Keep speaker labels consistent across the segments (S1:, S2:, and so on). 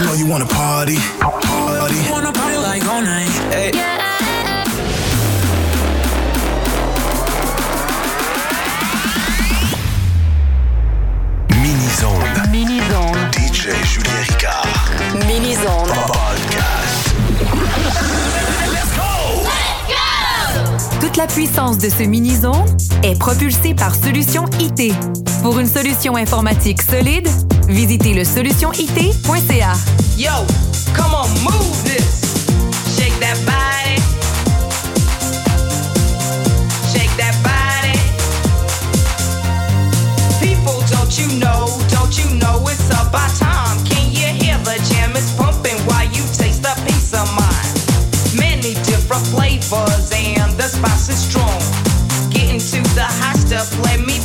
S1: I know oh, you wanna party? Party.
S2: Wanna party like all night. Hey. Yeah.
S1: Mini-zone.
S3: Mini-zone.
S1: DJ Julien Ricard.
S3: Mini-zone.
S1: Podcast. Let's go! Let's go!
S3: Toute la puissance de ce mini-zone est propulsée par Solution IT. Pour une solution informatique solide, visitez le solutionit.ca.
S4: Yo, come on, move this. Shake that body. Shake that body. People, don't you know, don't you know it's about time? Can you hear the jam? Is pumping while you taste a piece of mine? Many different flavors and the spice is strong. Get into the hot stuff, let me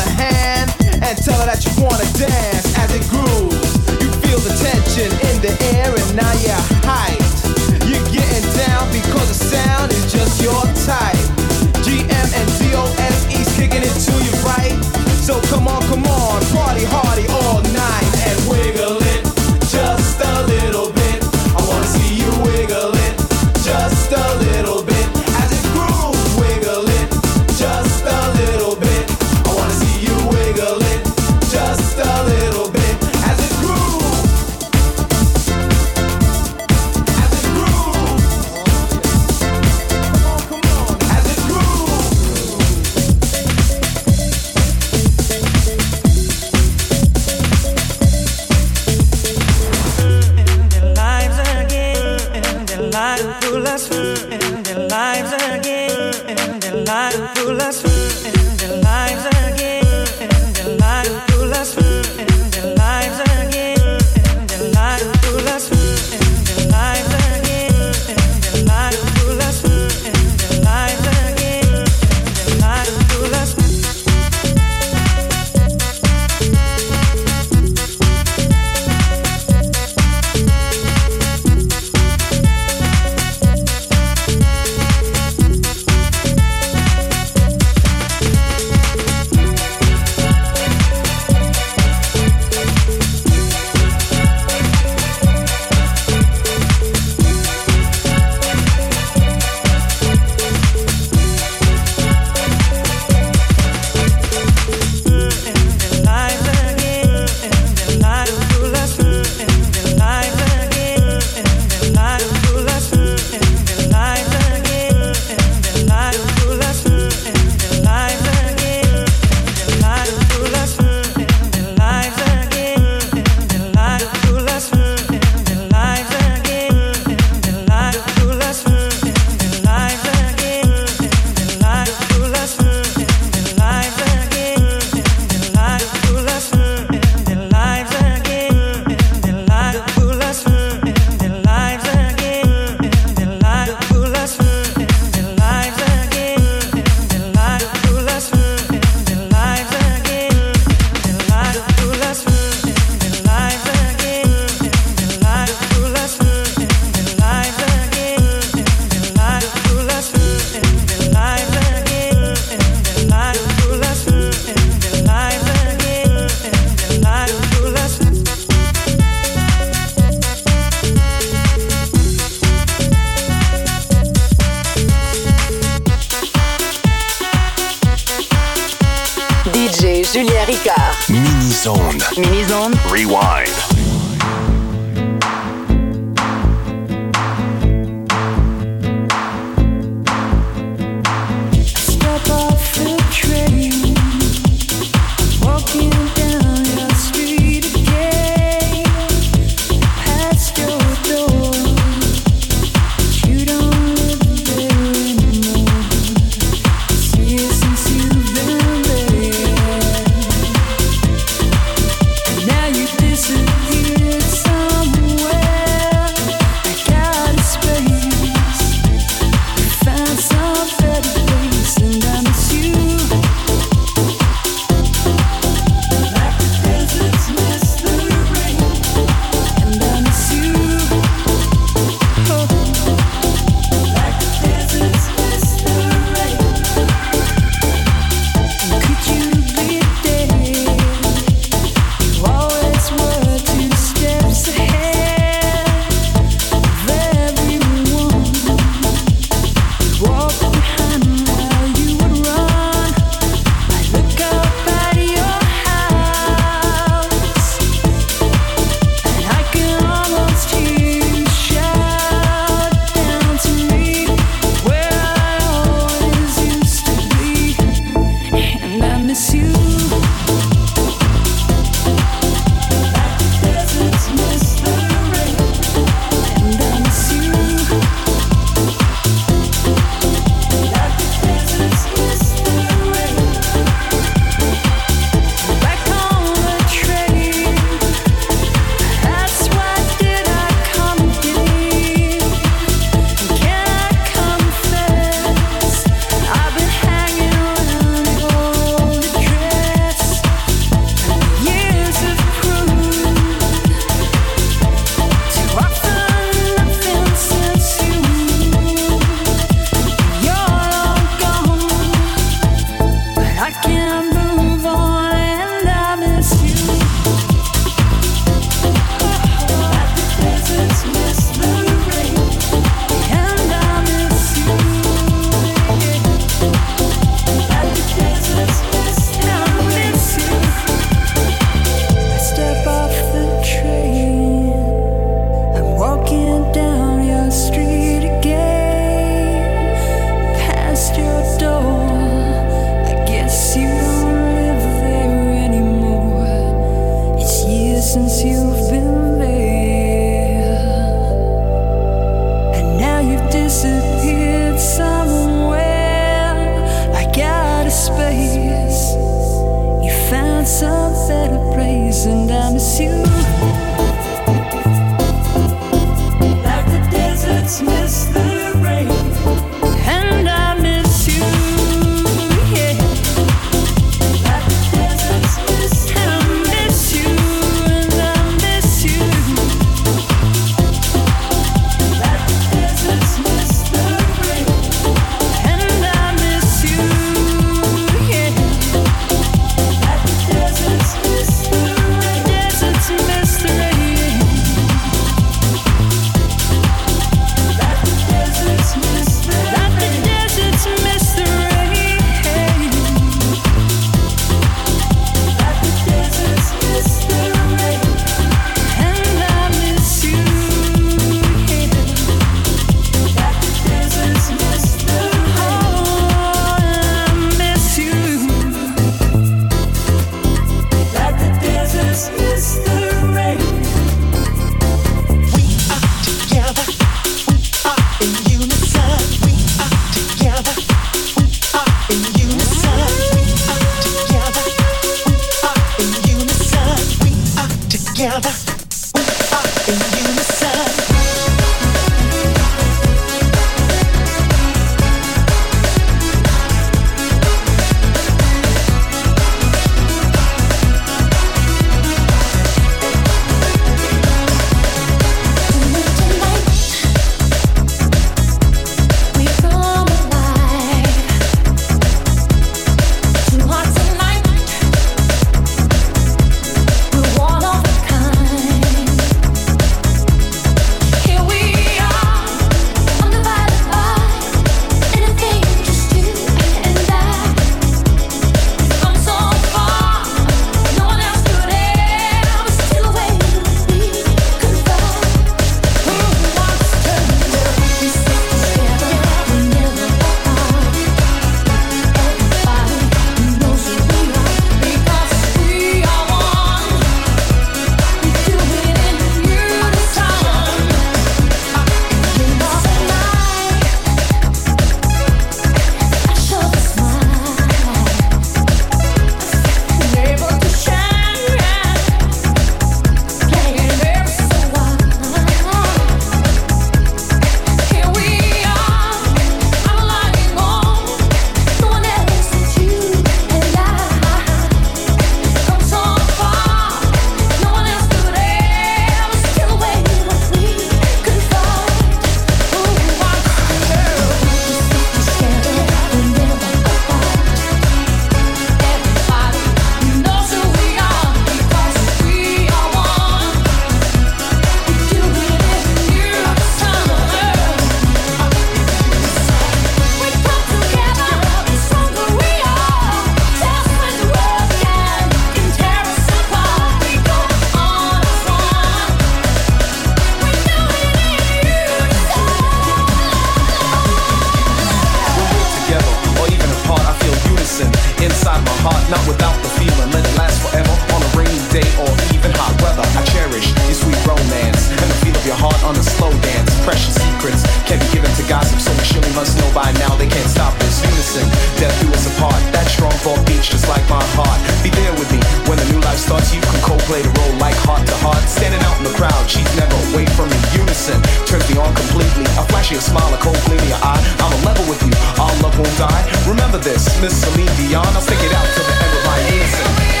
S5: not without the feeling. Let it last forever on a rainy day or even hot weather. I cherish your sweet romance and the feel of your heart on a slow dance. Precious secrets can't be given to gossip, so we surely must know by now they can't stop unison. Death do us apart. That strong fall beats just like my heart. Be there with me when the new life starts. You can co-play the role like heart to heart. Standing out in the crowd, she's never away from me. Unison turns me on completely. A flash smile, a cold gleam in your eye. I'm a level with you. Our love won't die. Remember this, Miss Celine Dion. I'll stick it out till the end of my unison.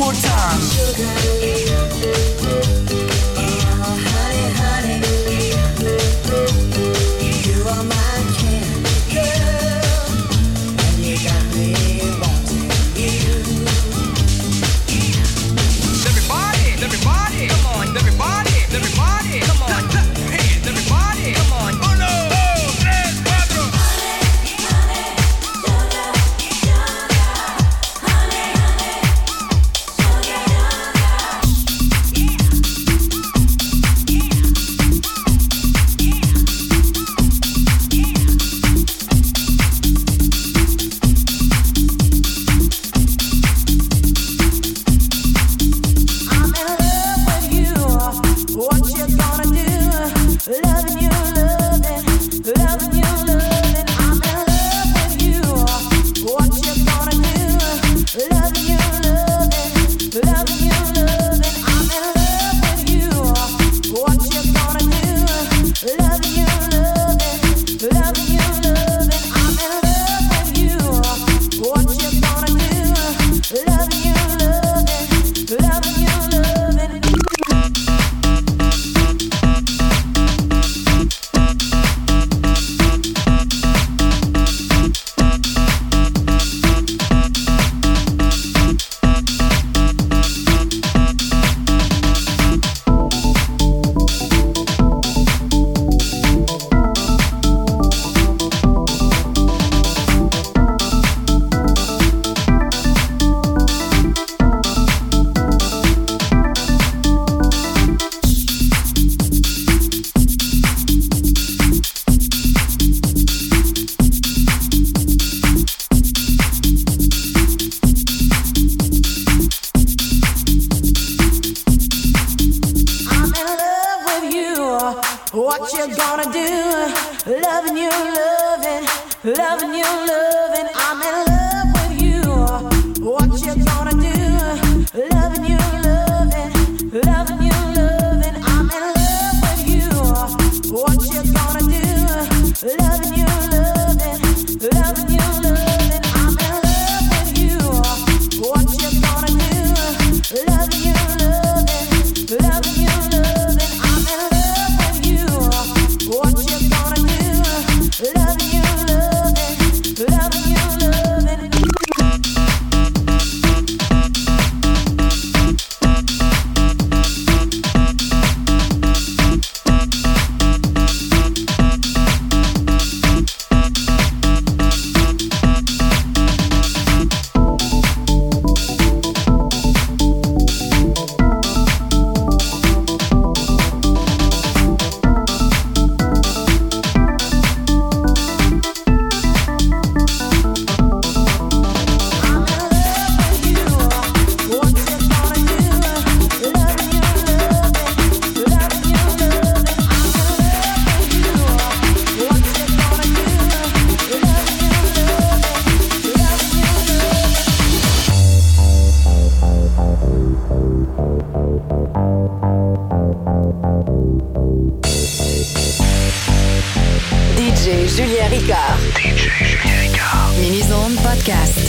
S6: More time.
S7: Everybody,
S1: Julien Ricard.
S8: DJ
S3: Julien Ricard.
S1: Mini Zone
S3: Podcast.